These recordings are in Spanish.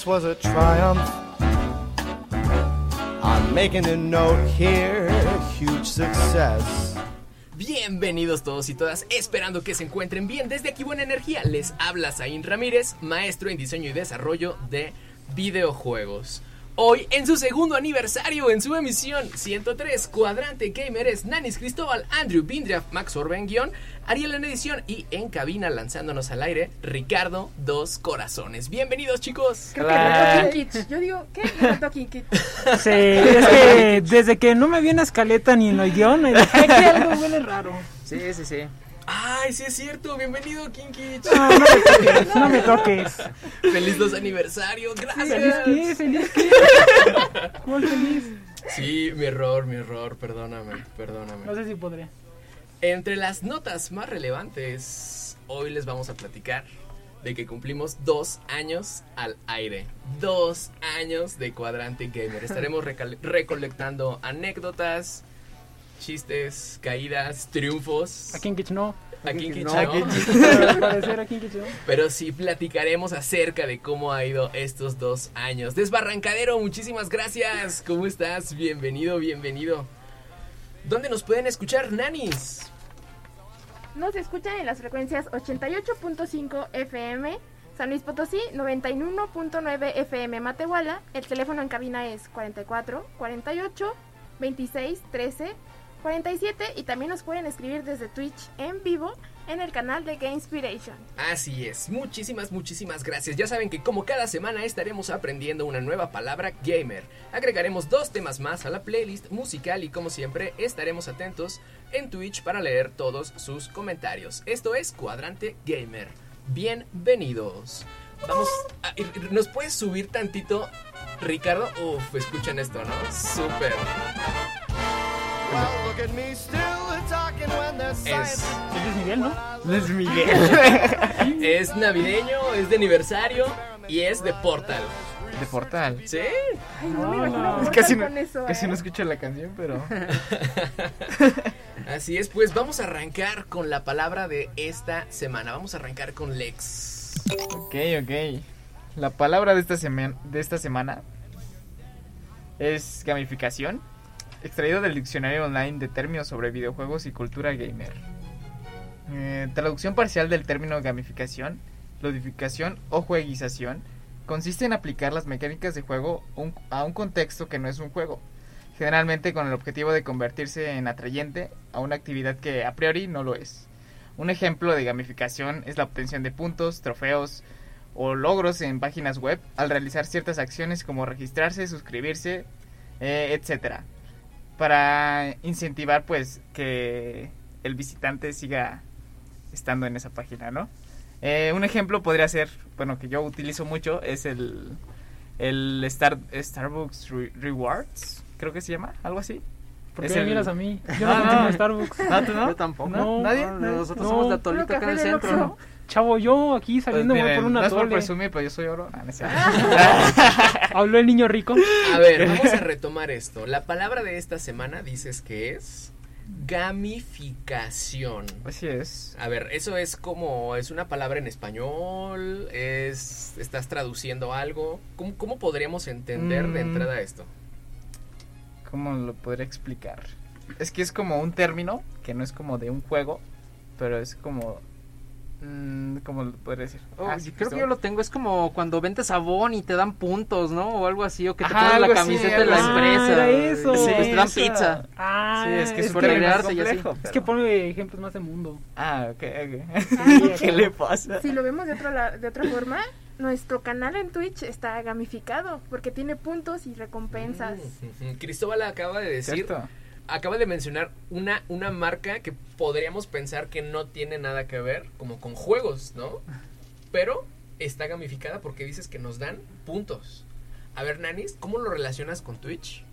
This was a triumph. I'm making a note here, huge success. Bienvenidos todos y todas, esperando que se encuentren bien. Desde aquí Buena Energía les habla Zain Ramírez, maestro en diseño y desarrollo de videojuegos. Hoy, en su segundo aniversario, en su emisión 103, Cuadrante Gamer es Nanis Cristóbal, Andrew Bindraff, Max Orben guion, Ariel en edición y en cabina lanzándonos al aire, Ricardo Dos Corazones. Bienvenidos chicos. Creo que Hola. Kinkich. Yo digo, ¿qué? Retó Kinkich. Sí, es que desde que no me vi en escaleta ni en el guion, dije, "Ay, que algo huele raro. Sí, sí, sí. Ay, sí es cierto, bienvenido Kinkich. No, no me toques, no me toques. Feliz dos aniversario, gracias. ¿Feliz qué? ¿Feliz qué? ¿Cuál feliz? Sí, mi error, mi error, perdóname, perdóname. No sé si podré. Entre las notas más relevantes, hoy les vamos a platicar de que cumplimos dos años al aire. Dos años de Cuadrante Gamer. Estaremos recolectando anécdotas, chistes, caídas, triunfos. A Kinkich no. A Kinkich no. Pero sí platicaremos acerca de cómo ha ido estos dos años. Desbarrancadero, muchísimas gracias. ¿Cómo estás? Bienvenido, bienvenido. ¿Dónde nos pueden escuchar, nanis? Nos escuchan en las frecuencias 88.5 FM, San Luis Potosí, 91.9 FM Matehuala. El teléfono en cabina es 44 48 26 13 47 y también nos pueden escribir desde Twitch en vivo en el canal de Gamespiration. Así es, muchísimas, muchísimas gracias. Ya saben que como cada semana estaremos aprendiendo una nueva palabra gamer. Agregaremos dos temas más a la playlist musical y como siempre estaremos atentos en Twitch para leer todos sus comentarios. Esto es Cuadrante Gamer. Bienvenidos. Vamos, a- ¿nos puedes subir tantito, Ricardo? Uf, escuchen esto, ¿no? Súper. Es. Es Miguel, ¿no? Luis Miguel. es navideño, es de aniversario y es de Portal. De Portal. ¿Sí? Ay, no, No, me imagino no. Portal Casi no- con eso. Casi ¿eh? no escucho la canción, pero. Así es, pues vamos a arrancar con la palabra de esta semana. Vamos a arrancar con Lex. Ok, ok. La palabra de esta, semana de esta semana es gamificación, extraído del diccionario online de términos sobre videojuegos y cultura gamer. Eh, traducción parcial del término gamificación, ludificación o jueguización consiste en aplicar las mecánicas de juego a un contexto que no es un juego, generalmente con el objetivo de convertirse en atrayente a una actividad que a priori no lo es. Un ejemplo de gamificación es la obtención de puntos, trofeos o logros en páginas web al realizar ciertas acciones como registrarse, suscribirse, eh, etcétera, para incentivar pues que el visitante siga estando en esa página, ¿no? Eh, un ejemplo podría ser, bueno, que yo utilizo mucho es el el Star, Starbucks Re- Rewards, creo que se llama, algo así. ¿Por Es qué el- miras a mí? Yo Ah, no consumo no. Starbucks. ¿No, tú no? Yo tampoco. No, ¿Nadie? No, ¿Nadie? Nosotros No. somos la tolita acá en el centro. ¿no? Chavo, yo aquí Pues saliendo miren, por no una es por tole. presumir, pero yo soy oro. Ah, no. Habló el niño rico. A ver, vamos a retomar esto. La palabra de esta semana dices que es gamificación. Así es. A ver, eso es como, es una palabra en español, es, estás traduciendo algo. ¿Cómo, cómo podríamos entender de Mm. entrada esto? ¿Cómo lo podría explicar? Es que es como un término que no es como de un juego, pero es como. Mm, ¿Cómo lo podría decir? Oh, Ah, sí, creo que yo lo tengo, es como cuando vendes sabón y te dan puntos, ¿no? O algo así, o que te Ajá, ponen la algo así, camiseta de la así. empresa. Ah, era eso. Sí, pues te dan pizza. Ah, Sí, es que es, es por que- más agregarse y así. complejo, Es pero- que pone ejemplos más de mundo. Ah, ok, ok. Sí, ¿Qué le pasa? Si lo vemos de, otro la- de otra forma, nuestro canal en Twitch está gamificado porque tiene puntos y recompensas. Mm, ujú. Cristóbal acaba de decir, ¿Cierto? Acaba de mencionar una, una marca que podríamos pensar que no tiene nada que ver, como con juegos, ¿no? Pero está gamificada porque dices que nos dan puntos. A ver, Nanis, ¿cómo lo relacionas con Twitch?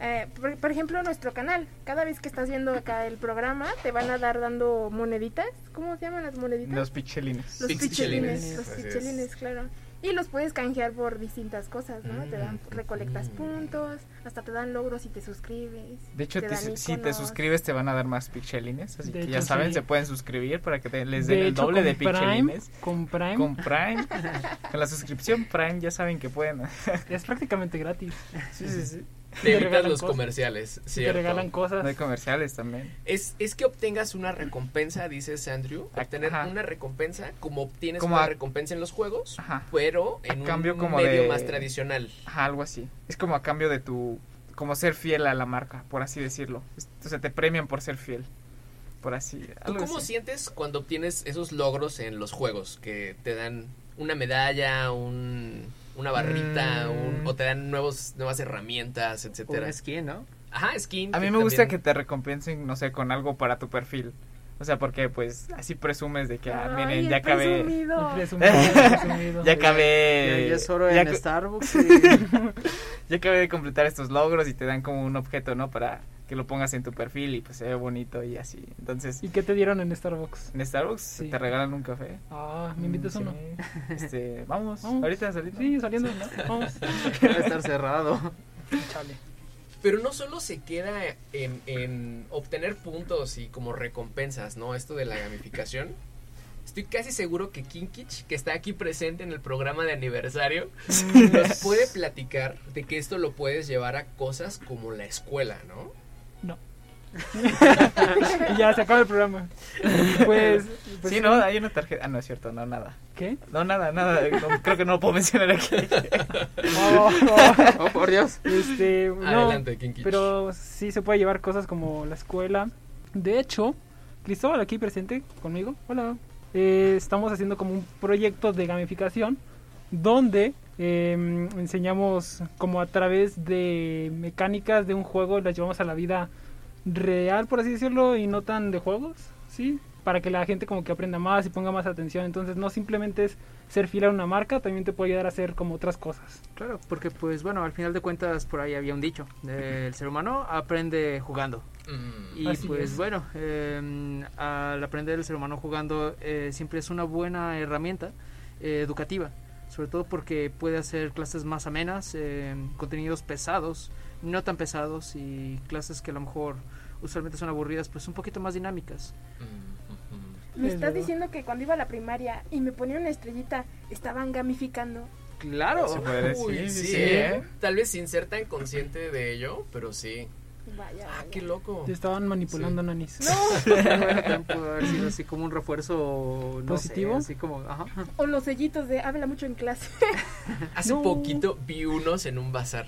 Eh, por, por ejemplo, nuestro canal, cada vez que estás viendo acá el programa, te van a dar dando moneditas. ¿Cómo se llaman las moneditas? Los pichelines. Los pichelines. Los pichelines, claro. Y los puedes canjear por distintas cosas, ¿no? Te dan, Mm. recolectas Mm. puntos, hasta te dan logros si te suscribes. De hecho, te te- dan si te suscribes te van a dar más pichelines. Así De que hecho, ya saben, sí. se pueden suscribir para que te- les den De el hecho, doble de Prime, pichelines. con Prime Con Prime. con la suscripción Prime ya saben que pueden. es prácticamente gratis. sí, sí, sí. Te te evitas regalan los cosas. comerciales, Te ¿cierto? regalan cosas. No hay comerciales también. Es, es que obtengas una recompensa, dices Andrew. Obtener Ajá. una recompensa como obtienes Como una a- recompensa en los juegos, Ajá. pero en un cambio como medio de- más tradicional. Ajá, algo así. Es como a cambio de tu. Como ser fiel a la marca, por así decirlo. O sea, te premian por ser fiel. Por así. ¿Tú cómo así. sientes cuando obtienes esos logros en los juegos? Que te dan una medalla, un, una barrita, Mm. un- o te dan nuevos, nuevas herramientas, Un etcétera. skin, ¿no? Ajá, skin. A mí que me gusta que te recompensen, no sé, con algo para tu perfil. O sea, porque pues así presumes de que, ah, miren, ya acabé. presumido. Presumido, presumido. Ya acabé. Ya, ya es oro ya en cu- Starbucks. y- ya acabé de completar estos logros y te dan como un objeto, ¿no? Para que lo pongas en tu perfil y pues se ve bonito y así. Entonces, ¿Y qué te dieron en Starbucks? en Starbucks Sí. te regalan un café. Ah, ¿me invitas Sí. uno? Este, vamos, Vamos. ahorita saliendo. Sí, saliendo. Vamos. Debe estar cerrado. Chale. Pero no solo se queda en, en obtener puntos y como recompensas, ¿no? Esto de la gamificación. Estoy casi seguro que Kinkich, que está aquí presente en el programa de aniversario, nos puede platicar de que esto lo puedes llevar a cosas como la escuela, ¿no? No. y ya se acaba el programa. Pues, pues sí, no, hay una tarjeta. Ah, no es cierto, no, nada. ¿Qué? No, nada, nada. no, creo que no lo puedo mencionar aquí. Oh, oh. Oh, por Dios. Este, no, Adelante, Kinkich. pero sí se puede llevar cosas como la escuela. De hecho, Cristóbal aquí presente conmigo. Hola. Eh, estamos haciendo como un proyecto de gamificación donde eh, enseñamos como a través de mecánicas de un juego las llevamos a la vida real, por así decirlo, y no tan de juegos, ¿sí? Para que la gente como que aprenda más y ponga más atención. Entonces no simplemente es ser fiel a una marca, también te puede ayudar a hacer como otras cosas. Claro, porque pues bueno, al final de cuentas por ahí había un dicho, el ser humano aprende jugando. Mm, Y Así pues es. bueno, eh, al aprender el ser humano jugando eh, siempre es una buena herramienta eh, educativa, sobre todo porque puede hacer clases más amenas, eh, contenidos pesados, no tan pesados y clases que a lo mejor usualmente son aburridas, pues un poquito más dinámicas. mm. Me Es estás verdad. diciendo que cuando iba a la primaria y me ponía una estrellita, estaban gamificando. Claro. Se puede decir, Uy, sí, sí, sí, ¿eh? ¿eh? Tal vez sin ser tan consciente de ello, pero sí. Vaya, Ah, vaya. qué loco. Te estaban manipulando, nanis. Bueno, también pudo haber sido así como un refuerzo no ¿Positivo? sé, así como, ajá. O los sellitos de habla mucho en clase. Hace No. poquito vi unos en un bazar.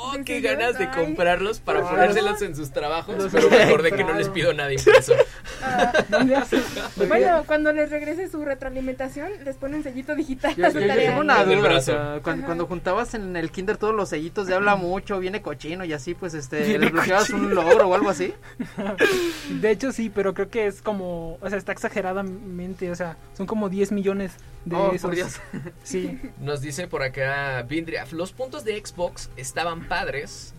Oh, ¿En qué ganas de comprarlos para ponérselos en sus trabajos, Los pero me acordé que no les pido nada impreso. Ah, bueno, cuando les regrese su retroalimentación, les ponen sellito digital Yo, a su yo- yo tarea. tengo una duda, o brazo. sea, cuando, juntabas en el kinder todos los sellitos de habla mucho, viene cochino y así, pues este, Viene desbloqueabas un logro o algo así. De hecho, sí, pero creo que es como. O sea, está exageradamente. O sea, son como 10 millones de Oh, esos. por Dios. Sí. Nos dice por acá Vindriaf, los puntos de Xbox estaban padres.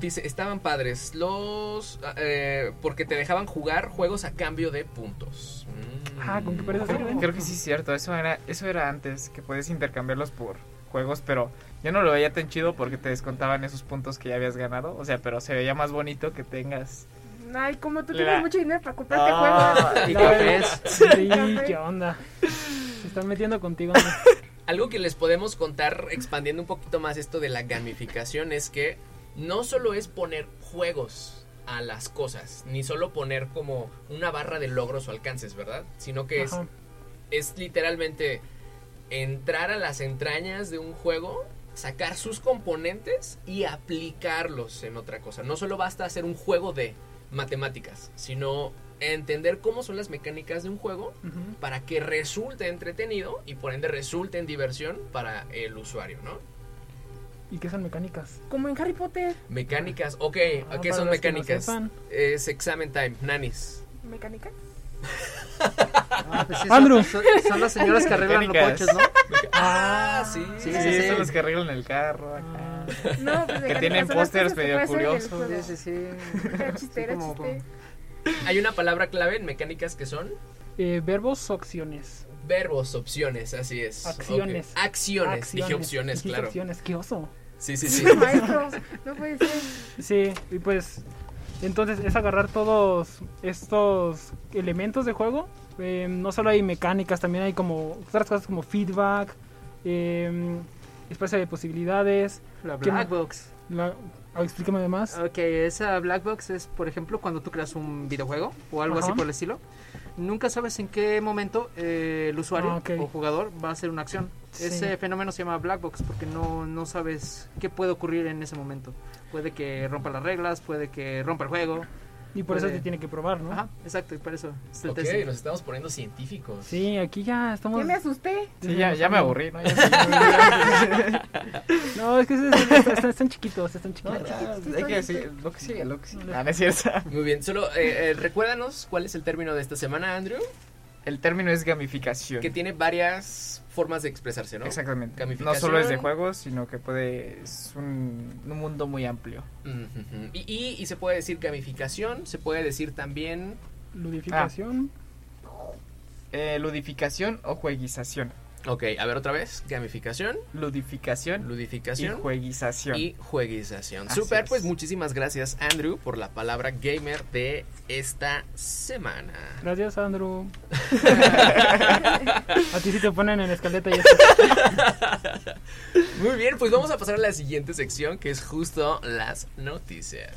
Dice, estaban padres los... eh, porque te dejaban jugar juegos a cambio de puntos. Mm. Ah, ¿con qué parece Creo, que sí es cierto, eso era, eso era antes, que puedes intercambiarlos por juegos, pero yo no lo veía tan chido porque te descontaban esos puntos que ya habías ganado, o sea, pero se veía más bonito que tengas... Ay, como tú La- tienes mucho dinero para comprarte Ah, juegos. Y No, cafés. Sí, Café. qué onda. Se están metiendo contigo. hombre. Algo que les podemos contar, expandiendo un poquito más esto de la gamificación, es que no solo es poner juegos a las cosas, ni solo poner como una barra de logros o alcances, ¿verdad? Sino que es, es literalmente entrar a las entrañas de un juego, sacar sus componentes y aplicarlos en otra cosa. No solo basta hacer un juego de matemáticas, sino entender cómo son las mecánicas de un juego para que resulte entretenido y por ende resulte en diversión para el usuario, ¿no? ¿Y qué son mecánicas? Como en Harry Potter, Mecánicas, ok, Ah, ¿qué son los que no mecánicas? es examen time, nanis. mecánica. Ah, pues sí, Andrew. son, las señoras que arreglan los Mecánicas. coches, ¿no? Ah, sí. Sí, Sí, sí, sí. son los que arreglan el carro acá. Ah, No, pues Que tienen pósters medio curiosos. Sí, sí, sí. Era chiste, era Sí, como- chiste. Hay una palabra clave en mecánicas que son eh, verbos o acciones. verbos, opciones, así es. Acciones. Acciones. Dije opciones, claro. opciones, qué oso. Sí, sí, sí. No puede ser. Sí, y pues entonces es agarrar todos estos elementos de juego. Eh, no solo hay mecánicas, también hay como otras cosas como feedback, eh, espacio de posibilidades. La ¿Qué Black más? Box. La, ah, explícame además. Ok, esa Black Box es, por ejemplo, cuando tú creas un videojuego o algo así por el estilo. Nunca sabes en qué momento eh, el usuario Ah, ok. o jugador va a hacer una acción. Sí. Ese fenómeno se llama Black Box porque no, no sabes qué puede ocurrir en ese momento. Puede que rompa las reglas, puede que rompa el juego. Y por eso puede- te tiene que probar, ¿no? Ajá, exacto, y por eso es el Ok, testing. nos estamos poniendo científicos. Sí, aquí ya estamos. Ya me asusté. Sí, ya, ya me aburrí, ¿no? Ya No, es que es- es- están, están chiquitos, están No, chiquitos. ya, hay que decir lo que sigue, lo que sigue. Ah, no es cierto. Muy bien, solo eh, eh, recuérdanos cuál es el término de esta semana, Andrew, El término es gamificación. que tiene varias formas de expresarse, ¿no? Exactamente. No solo es de juegos, sino que puede es un, un mundo muy amplio. Y, y, y se puede decir gamificación, se puede decir también... Ludificación. Eh, ludificación o jueguización. Ok, a ver otra vez, gamificación, Ludificación y ludificación jueguización. y jueguización. Así Super, es. pues muchísimas gracias Andrew por la palabra gamer de esta semana. Gracias, Andrew. A ti sí te ponen en la escaleta y eso. Muy bien, pues vamos a pasar a la siguiente sección que es justo las noticias.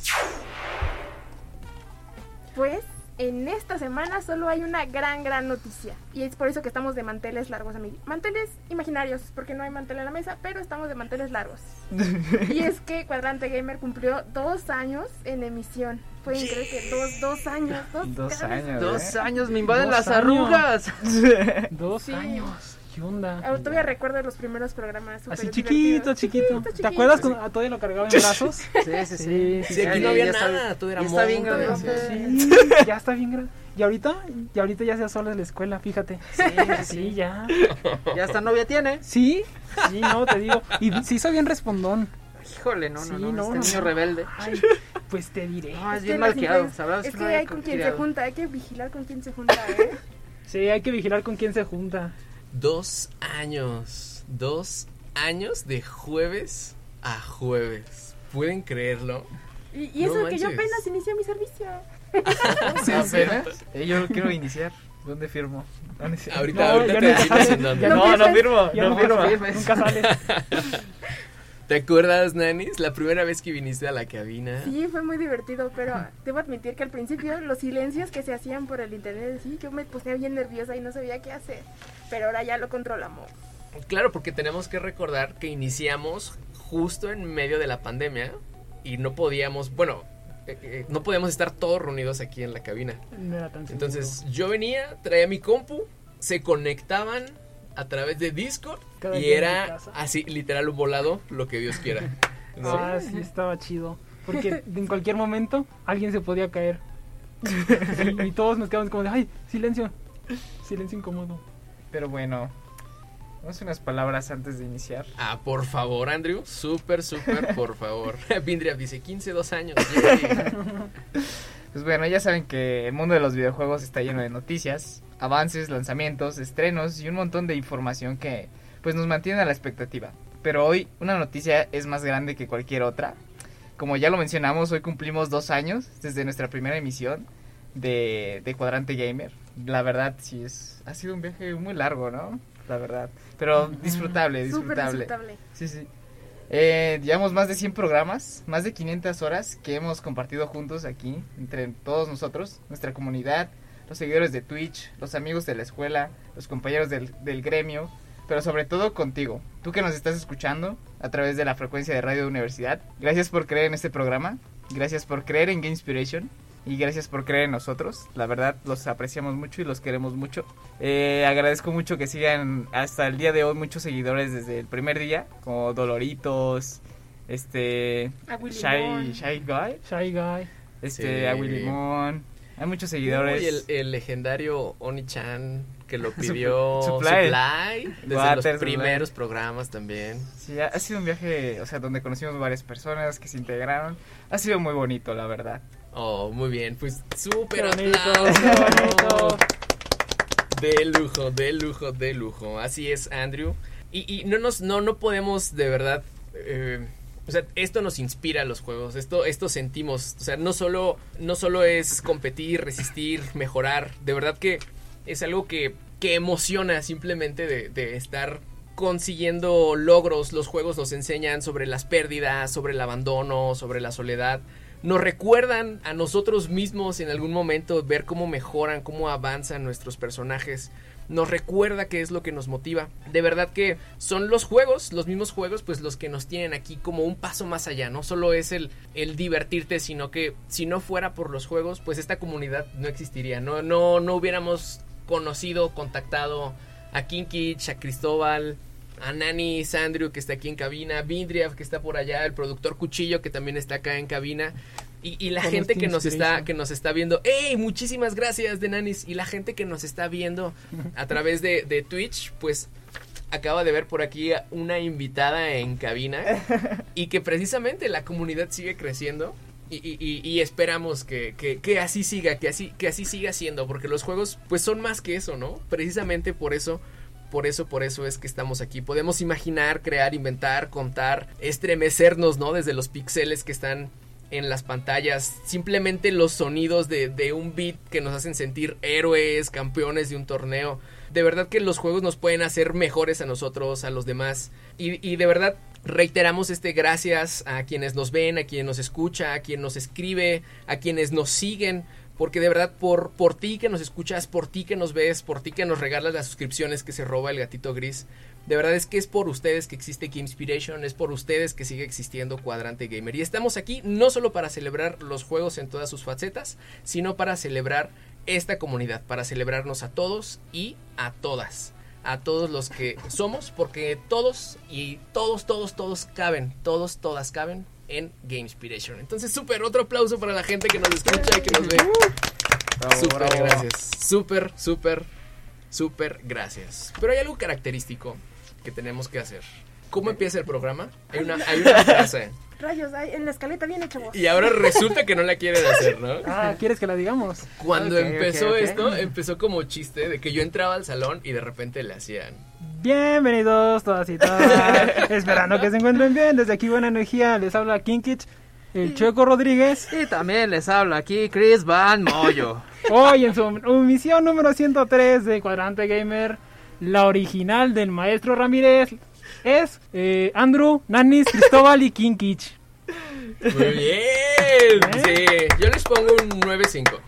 Pues en esta semana solo hay una gran, gran noticia. Y es por eso que estamos de manteles largos, amigos. Manteles imaginarios, porque no hay mantel en la mesa, pero estamos de manteles largos. y es que Cuadrante Gamer cumplió dos años en emisión. Pueden creer que dos, dos años. Dos, Dos años. Dos ¿eh? años, me invaden Dos las años. arrugas. Dos Sí. años. ¿Qué onda? Ah, Todavía recuerdo los primeros programas. Así chiquito, chiquito. ¿Te chiquito. acuerdas cuando a todavía lo cargaba en brazos? Sí, sí, sí. Sí, Sí, aquí Ya- no había nada, todo era ya está bien grande. sí. Sí, ya está bien grande. Y ahorita, y ahorita ya se sola en la escuela, fíjate. Sí, sí, Sí, ya. Ya hasta novia tiene. Sí, sí, no, te digo. Y se hizo bien respondón. Híjole, no, no, Sí, no. no, este no. niño rebelde. Ay, pues te diré. No, es Es bien que mal las criado, influencias- ¿sabrás? Es que hay con quien se junta, hay que vigilar con quién se junta, ¿eh? Sí, hay que vigilar con quién se junta. Dos años, dos años de jueves a jueves. ¿Pueden creerlo? Y, y eso No que yo apenas inicié mi servicio. ¿Apenas? Eh, yo quiero iniciar. ¿Dónde firmo? ¿Dónde firmo? Ahorita, No, ahorita te nunca decimos en dónde. No, no firmo, no no firmo. Nunca sale. ¿Te acuerdas, Nanis? La primera vez que viniste a la cabina. Sí, fue muy divertido, pero debo admitir que al principio los silencios que se hacían por el internet, sí, yo me puse bien nerviosa y no sabía qué hacer. Pero ahora ya lo controlamos. Claro, porque tenemos que recordar que iniciamos justo en medio de la pandemia y no podíamos, bueno, eh, eh, no podíamos estar todos reunidos aquí en la cabina. No era tan Entonces yo venía, traía mi compu, se conectaban a través de Discord Cada y era así, literal, un volado, lo que Dios quiera. ¿no? Ah, sí, estaba chido. Porque en cualquier momento alguien se podía caer. Y, y todos nos quedamos como de, ay, silencio. Silencio incómodo. Pero bueno, vamos a unas palabras antes de iniciar. Ah, por favor, Andrew, súper, súper, por favor. Vindria dice 15, dos años. yay. Pues bueno, ya saben que el mundo de los videojuegos está lleno de noticias, avances, lanzamientos, estrenos y un montón de información que pues nos mantiene a la expectativa. Pero hoy una noticia es más grande que cualquier otra. Como ya lo mencionamos, hoy cumplimos dos años desde nuestra primera emisión de, de Cuadrante Gamer. La verdad, sí es ha sido un viaje muy largo, ¿no? La verdad. Pero disfrutable, Súper disfrutable. disfrutable. Sí, sí. Eh, llevamos más de 100 programas, más de 500 horas que hemos compartido juntos aquí, entre todos nosotros, nuestra comunidad, los seguidores de Twitch, los amigos de la escuela, los compañeros del, del gremio, pero sobre todo contigo, tú que nos estás escuchando a través de la frecuencia de radio universidad. Gracias por creer en este programa, gracias por creer en Game Inspiration y gracias por creer en nosotros. La verdad, los apreciamos mucho y los queremos mucho. Eh, agradezco mucho que sigan hasta el día de hoy muchos seguidores desde el primer día, como Doloritos, este, Shy. Shy Guy, Shy Guy. este, Sí. a Willy Limón. Hay muchos seguidores. Uy, el, el legendario Oni-chan que lo pidió Supply. Supply, desde Water los Supply. primeros programas también. Sí, ha ha sido un viaje, o sea, donde conocimos varias personas que se integraron. Ha sido muy bonito, la verdad. Oh, muy bien, pues súper aplauso. De lujo, de lujo, de lujo. Así es, Andrew. Y, y no nos, no, no podemos de verdad. eh, o sea, esto nos inspira a los juegos. Esto, esto sentimos. O sea, no solo, no solo es competir, resistir, mejorar. De verdad que es algo que, que emociona simplemente de, de estar consiguiendo logros. Los juegos nos enseñan sobre las pérdidas, sobre el abandono, sobre la soledad. Nos recuerdan a nosotros mismos en algún momento ver cómo mejoran, cómo avanzan nuestros personajes. Nos recuerda qué es lo que nos motiva. De verdad que son los juegos, los mismos juegos, pues los que nos tienen aquí como un paso más allá. No solo es el, el divertirte, sino que si no fuera por los juegos, pues esta comunidad no existiría. No, no, no hubiéramos conocido, contactado a Kinkich, a Cristóbal, a Nani Sandrew que está aquí en cabina, Vindriav que está por allá, el productor Cuchillo que también está acá en cabina. Y, y la gente que nos está que nos está viendo, ¡Ey! Muchísimas gracias de Nanis. Y la gente que nos está viendo a través de, de Twitch, pues acaba de ver por aquí una invitada en cabina y que precisamente la comunidad sigue creciendo y, y- y- y esperamos que, que- que así siga, que así, que así siga siendo, porque los juegos pues son más que eso, ¿no? Precisamente por eso, por eso, por eso es que estamos aquí. Podemos imaginar, crear, inventar, contar, estremecernos, ¿no? Desde los píxeles que están en las pantallas, simplemente los sonidos de, de un beat que nos hacen sentir héroes, campeones de un torneo. De verdad que los juegos nos pueden hacer mejores a nosotros, a los demás. Y, y de verdad reiteramos este gracias a quienes nos ven, a quien nos escucha, a quien nos escribe, a quienes nos siguen. Porque de verdad, por, por ti que nos escuchas, por ti que nos ves, por ti que nos regalas las suscripciones que se roba el gatito gris, de verdad es que es por ustedes que existe Game Inspiration, es por ustedes que sigue existiendo Cuadrante Gamer. Y estamos aquí no solo para celebrar los juegos en todas sus facetas, sino para celebrar esta comunidad, para celebrarnos a todos y a todas. A todos los que somos, porque todos y todos, todos, todos caben, todos, todas caben en Game Inspiration. Entonces, súper, otro aplauso para la gente que nos escucha y que nos ve. Bravo, Súper bravo. gracias. Súper, súper, súper gracias. Pero hay algo característico que tenemos que hacer. ¿Cómo empieza el programa? Hay una, hay una frase. Rayos, ay, en la escaleta viene, chavos. Y ahora resulta que no la quieren hacer, ¿no? Ah, ¿quieres que la digamos? Cuando empezó esto, empezó como chiste de que yo entraba al salón y de repente le hacían. Bienvenidos todas y todas. Esperando que se encuentren bien. Desde aquí Buena Energía les habla Kinkich, el Chueco Rodríguez. Y también les habla aquí Chris Van Moyo. Hoy en su emisión número 103 de Cuadrante Gamer, la original del maestro Ramírez es eh, Andrew, Nanis, Cristóbal y Kinkich. Muy bien. Sí, yo les pongo un 9.5.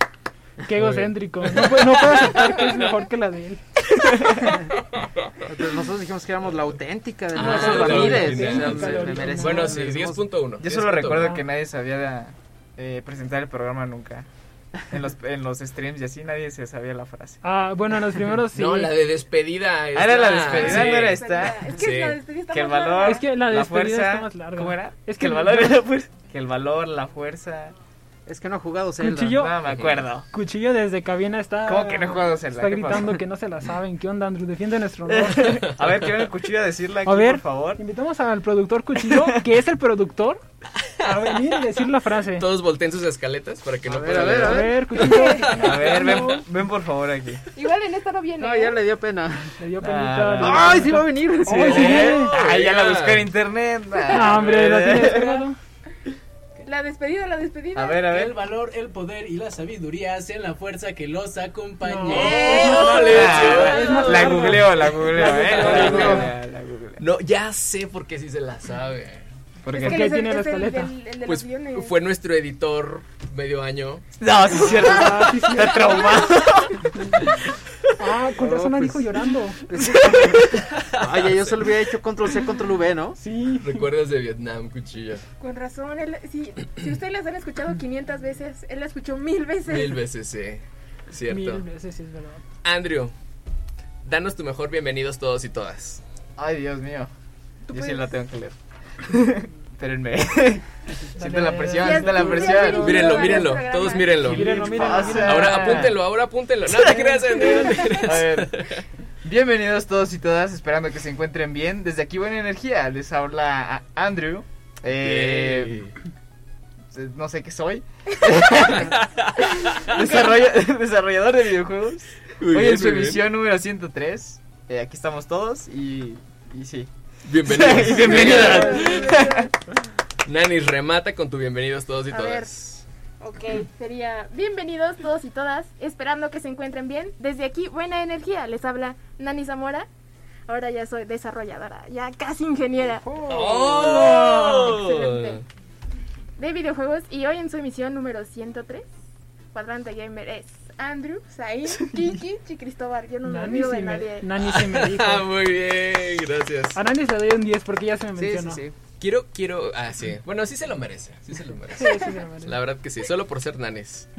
Qué egocéntrico. No, puedo- no puedo aceptar que es mejor que la de él. Pero nosotros dijimos que éramos la auténtica de Ah, la Ramírez. Bueno, sí, merecemos- 10.1. Yo solo 10.1. recuerdo que nadie sabía eh, presentar el programa nunca. En los, en los streams y así nadie se sabía la frase. Ah, bueno, en los primeros sí. No, la de despedida. es Ah, era la la- despedida, sí. no era esta. Es que Sí. la despedida está Que el más larga. valor, Es que la la despedida fuerza, está más larga. ¿cómo era? Es que, que el el- valor era pues, que el valor, la fuerza. Es que no ha jugado Zelda. Cuchillo. No me acuerdo. Cuchillo desde cabina está. ¿Cómo que no he jugado Zelda? Está ¿Qué gritando pasó? que no se la saben. ¿Qué onda, Andrew? Defiende nuestro honor. A ver, que venga el cuchillo a decirla aquí, A ver, por favor. invitamos al productor Cuchillo, que es el productor, a venir y decir la frase. Todos volteen sus escaletas para que no ver, puedan a ver, leer. A ver, Cuchillo. A ver, ven, ven por favor aquí. Igual en esta no viene. No, ¿eh? ya le dio pena. Le dio Ah, penita. no. ¡Ay, sí va a venir! Ay, sí ¿Eh? viene. Ay, ya la busqué en internet. No, hombre, lo tienes pegado. La despedida, la despedida. A ver, a El ver. valor, el poder y la sabiduría hacen la fuerza que los acompañe. No. ¡Eh, ole, Ah, es más la googleo, la googleo, eh. La googleo. googleo, la googleo. No, ya sé por qué sí se la sabe. ¿Por Es que el- tiene la es el escaleta? del- el de Pues los fue nuestro editor medio año. No, sí es cierto. Ah, sí, sí. Está traumado. Ah, con razón la dijo llorando. Oye, yo solo hubiera hecho control C, control V, ¿no? Sí. Recuerdas de Vietnam, cuchillo. Con razón. Él, si, si ustedes las han escuchado 500 veces, él la escuchó mil veces. Mil veces, sí. Cierto. Mil veces, sí, es verdad. Andrew, danos tu mejor bienvenidos todos y todas. Ay, Dios mío. Tú Yo sí puedes. la tengo que leer. Espérenme. siento la presión, siento la presión. Mírenlo, mírenlo, todos mírenlo. Mírenlo, mírenlo. Ahora apúntenlo, ahora apúntenlo. No te creas, no te creas. A ver. Bienvenidos todos y todas, esperando que se encuentren bien. Desde aquí Buena Energía, les habla a- Andrew. Eh, no sé qué soy. Desarrolla- desarrollador de videojuegos. Muy Hoy bien, en su bien. emisión número 103. Eh, aquí estamos todos y, y sí. Bienvenidos. Bienvenidos. Nanis, remata con tu bienvenidos todos y A todas. Ok, sería bienvenidos todos y todas, esperando que se encuentren bien. Desde aquí, buena energía. Les habla Nani Zamora. Ahora ya soy desarrolladora, ya casi ingeniera ¡Oh! Excelente. de videojuegos. Y hoy en su emisión número 103, Cuadrante Gamer es Andrew, Zain, Kiki y Cristóbal. Yo no me Nani olvido de me, nadie. Nani sí me dijo. Ah, muy bien, gracias. A Nani le doy un 10 porque ya se me Sí, sí, mencionó. sí. Quiero, quiero, ah, sí. Bueno, sí se lo merece, sí se lo Sí, merece. sí, se me merece. La verdad que sí, solo por ser Nanes.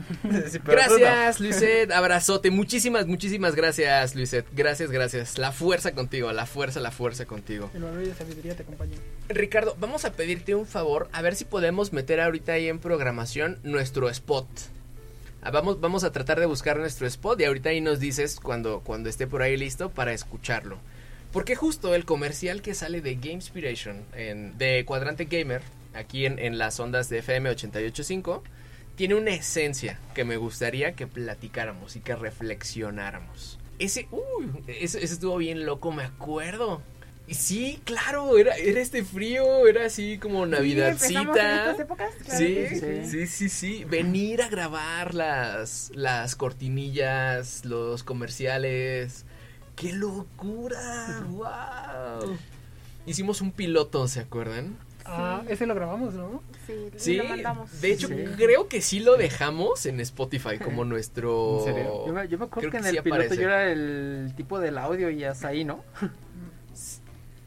Sí, tú no. Gracias, Luiset. Abrazote. Muchísimas, muchísimas gracias, Luiset. Gracias, gracias. La fuerza contigo, la fuerza, la fuerza contigo. El valor y la sabiduría te acompañan. Ricardo, vamos a pedirte un favor, a ver si podemos meter ahorita ahí en programación nuestro spot. Ah, Vamos, vamos a tratar de buscar nuestro spot y ahorita ahí nos dices cuando, cuando esté por ahí listo para escucharlo. Porque justo el comercial que sale de Gamespiration, en, de Cuadrante Gamer, aquí en, en las ondas de FM 885, tiene una esencia que me gustaría que platicáramos y que reflexionáramos. Ese, uy, ese, ese estuvo bien loco, me acuerdo. Sí, claro, era, era este frío, era así como Sí, navidadcita. estas épocas, claro Sí, que sí, sí. sí, sí, Venir a grabar las, las cortinillas, los comerciales. ¡Qué locura! ¡Wow! Hicimos un piloto, ¿se acuerdan? Ah, ese lo grabamos, ¿no? Sí, Sí, lo mandamos. de hecho Sí. creo que sí lo dejamos en Spotify como nuestro... ¿En serio? Yo me, yo me acuerdo Creo que en que el sí piloto aparece. yo era el tipo del audio y hasta ahí, ¿no?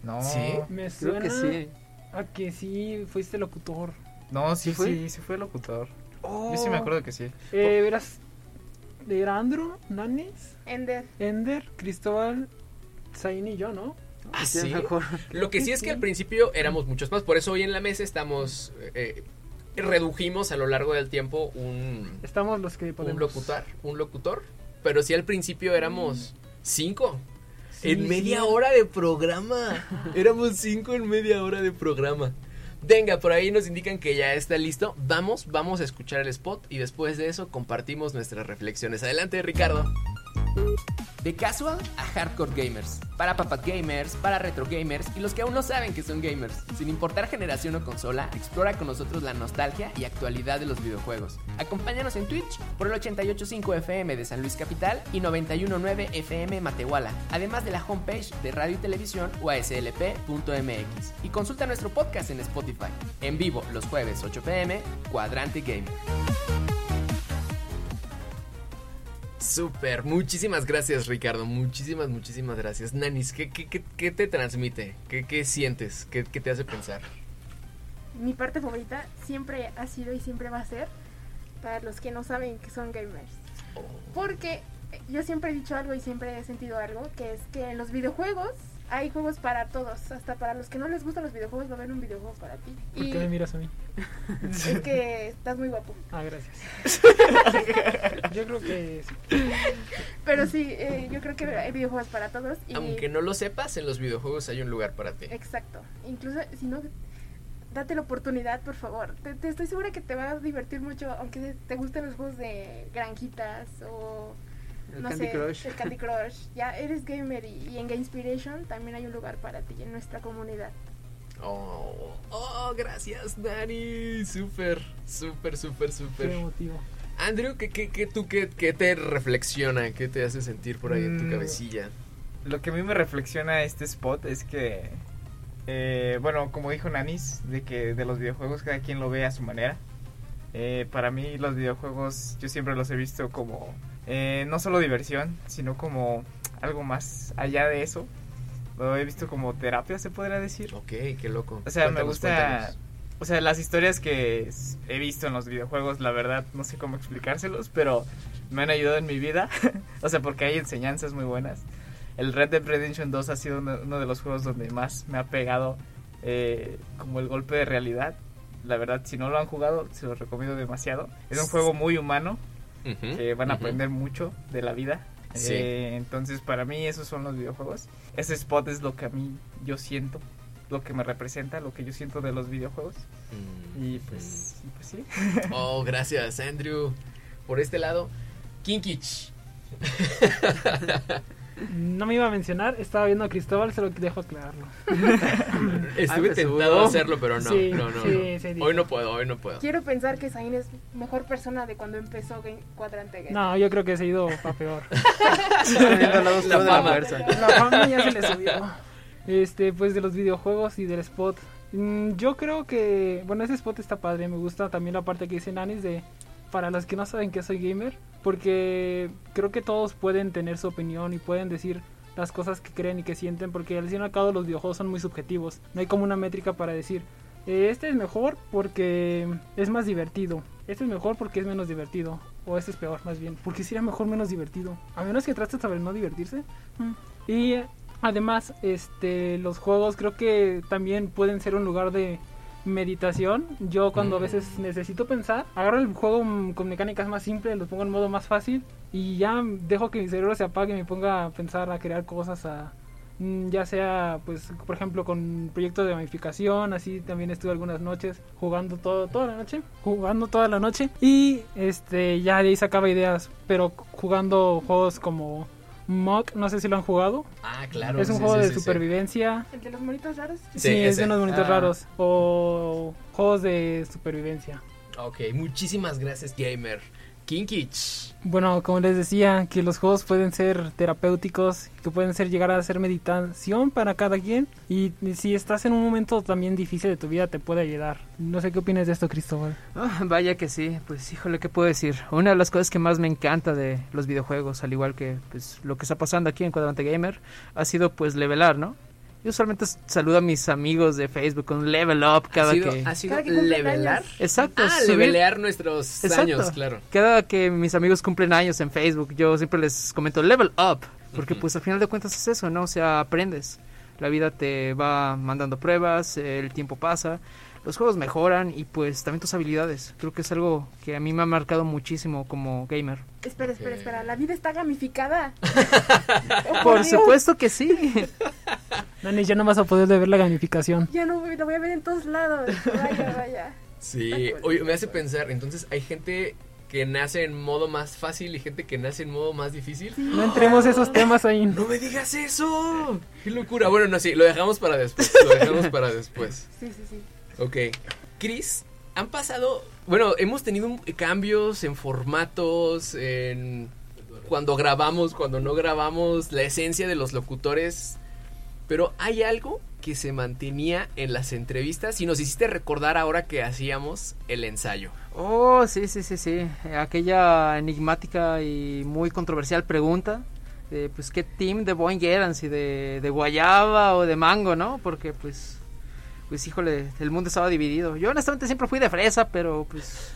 No. ¿Sí? Me Creo suena que sí. a que sí fuiste locutor. No, sí, ¿Sí fue? sí, sí fue locutor. Oh. Yo sí me acuerdo que sí. Eh, verás, era Andrew, Nanis, Ender. Ender, Cristóbal, Zain y yo, ¿no? ¿Ah, Sí. Lo que sí es que al principio éramos muchos más, por eso hoy en la mesa estamos... eh, redujimos a lo largo del tiempo un, Estamos los que podemos. un locutor, un locutor, pero sí al principio éramos cinco. En media hora de programa. Éramos cinco en media hora de programa. Venga, por ahí nos indican que ya está listo. Vamos, vamos a escuchar el spot y después de eso compartimos nuestras reflexiones. Adelante, Ricardo. De casual a hardcore gamers, para papat gamers, para retro gamers y los que aún no saben que son gamers. Sin importar generación o consola, explora con nosotros la nostalgia y actualidad de los videojuegos. Acompáñanos en Twitch por el 885 FM de San Luis Capital y 919 FM Matehuala, además de la homepage de Radio y Televisión uaslp.mx. Y consulta nuestro podcast en Spotify. En vivo los jueves 8 pm, Cuadrante Gamer. Súper, muchísimas gracias Ricardo, muchísimas, muchísimas gracias. Nanis, ¿qué, qué, qué, qué te transmite? ¿Qué, qué sientes? ¿Qué, ¿Qué te hace pensar? Mi parte favorita siempre ha sido y siempre va a ser para los que no saben que son gamers. Porque yo siempre he dicho algo y siempre he sentido algo, que es que en los videojuegos hay juegos para todos. Hasta para los que no les gustan los videojuegos va a haber un videojuego para ti. ¿Por Y qué me miras a mí? es que estás muy guapo. Ah, gracias. Yo creo que sí. Pero sí, eh, yo creo que hay videojuegos para todos. Y Aunque no lo sepas, en los videojuegos hay un lugar para ti. Exacto. Incluso si no, date la oportunidad, por favor. Te, te estoy segura que te va a divertir mucho, aunque te gusten los juegos de granjitas o El no Candy sé, Crush. el Candy Crush. Ya eres gamer y, y en Gamespiration también hay un lugar para ti en nuestra comunidad. Oh, oh, gracias Dani. Súper, súper, súper, Qué súper. emotivo. Andrew, ¿qué, qué, qué, tú, qué, qué te reflexiona? ¿Qué te hace sentir por ahí en tu Mm. cabecilla? Lo que a mí me reflexiona este spot es que, eh, bueno, como dijo Nanis, de que de los videojuegos cada quien lo ve a su manera. Eh, para mí los videojuegos yo siempre los he visto como eh, no solo diversión, sino como algo más allá de eso. Lo he visto como terapia, se podría decir. Ok, qué loco. O sea, me gusta. cuéntanos. O sea, las historias que he visto en los videojuegos, la verdad, no sé cómo explicárselos, pero me han ayudado en mi vida. o sea, porque hay enseñanzas muy buenas. El Red Dead Redemption 2 ha sido uno, uno de los juegos donde más me ha pegado eh, como el golpe de realidad. La verdad, si no lo han jugado, se los recomiendo demasiado. Es un juego muy humano, Que van a aprender mucho de la vida. Sí. Eh, entonces, para mí, esos son los videojuegos. Ese spot es lo que a mí yo siento, lo que me representa, lo que yo siento de los videojuegos. Mm, Y pues, y pues sí. mm. Oh, gracias, Andrew. Por este lado, Kinkich. No me iba a mencionar, estaba viendo a Cristóbal, solo que dejo aclararlo. Estuve tentado a hacerlo, pero no. Sí, no, no, sí, no. sí, dijo. Hoy no puedo, hoy no puedo. Quiero pensar que Zain es mejor persona de cuando empezó Game Cuadrante Game. No, yo creo que se ha ido a peor. De la fama. La fama ya se le subió. Este, pues de los videojuegos y del spot. Mm, Yo creo que, bueno, ese spot está padre. Me gusta también la parte que dice Nanis de para los que no saben que soy gamer, porque creo que todos pueden tener su opinión y pueden decir las cosas que creen y que sienten, porque al fin y al cabo los videojuegos son muy subjetivos. No hay como una métrica para decir, eh, este es mejor porque es más divertido. Este es mejor porque es menos divertido. O este es peor, más bien. Porque sería mejor menos divertido. A menos que trates sobre no divertirse. Mm. Y además, este, los juegos creo que también pueden ser un lugar de meditación. Yo cuando a veces necesito pensar, agarro el juego con mecánicas más simples, lo pongo en modo más fácil y ya dejo que mi cerebro se apague y me ponga a pensar, a crear cosas, a mm, ya sea pues por ejemplo con proyectos de gamificación, así también estuve algunas noches jugando todo toda la noche, jugando toda la noche y este ya de ahí sacaba ideas, pero jugando juegos como Mock, no sé si lo han jugado. Ah, claro. es un sí, juego sí, de sí, supervivencia. ¿El de los monitos raros? Sí, Sí, es de unos bonitos Ah. raros. O juegos de supervivencia. Ok, muchísimas gracias, gamer. Kinkich. Bueno, como les decía, que los juegos pueden ser terapéuticos, que pueden ser llegar a ser meditación para cada quien. Y si estás en un momento también difícil de tu vida, te puede ayudar. No sé qué opinas de esto, Cristóbal. Ah, vaya que sí, pues híjole, ¿qué puedo decir? Una de las cosas que más me encanta de los videojuegos, al igual que pues lo que está pasando aquí en Cuadrante Gamer, ha sido pues levelar, ¿no? Yo usualmente saludo a mis amigos de Facebook con level up cada ¿Ha sido, que... ha sido Cada que cumplen levelar? años. Exacto, Ah, subir- levelear nuestros Exacto. años, claro. Cada que mis amigos cumplen años en Facebook, yo siempre les comento level up, porque pues al final de cuentas es eso, ¿no? O sea, aprendes. La vida te va mandando pruebas, el tiempo pasa, los juegos mejoran y pues también tus habilidades. Creo que es algo que a mí me ha marcado muchísimo como gamer. Espera, espera, espera. La vida está gamificada. Oh, Por supuesto que sí. Dani, ya no vas a poder ver la gamificación. Ya no lo voy a ver en todos lados. Vaya, vaya. Sí, oye, me hace pensar, entonces hay gente que nace en modo más fácil y gente que nace en modo más difícil. No entremos esos temas ahí. ¡No me digas eso! ¡Qué locura! Bueno, no, sí, lo dejamos para después. Lo dejamos para después. Sí, sí, sí. Ok. Chris, han pasado. Bueno, hemos tenido un- cambios en formatos, en. Cuando grabamos, cuando no grabamos, la esencia de los locutores. Pero hay algo que se mantenía en las entrevistas y nos hiciste recordar ahora que hacíamos el ensayo. Oh, sí, sí, sí, sí. Aquella enigmática y muy controversial pregunta de, pues, ¿qué team de Boeing eran? Si de, de guayaba o de mango, ¿no? Porque, pues, pues, híjole, el mundo estaba dividido. Yo, honestamente, siempre fui de fresa, pero, pues,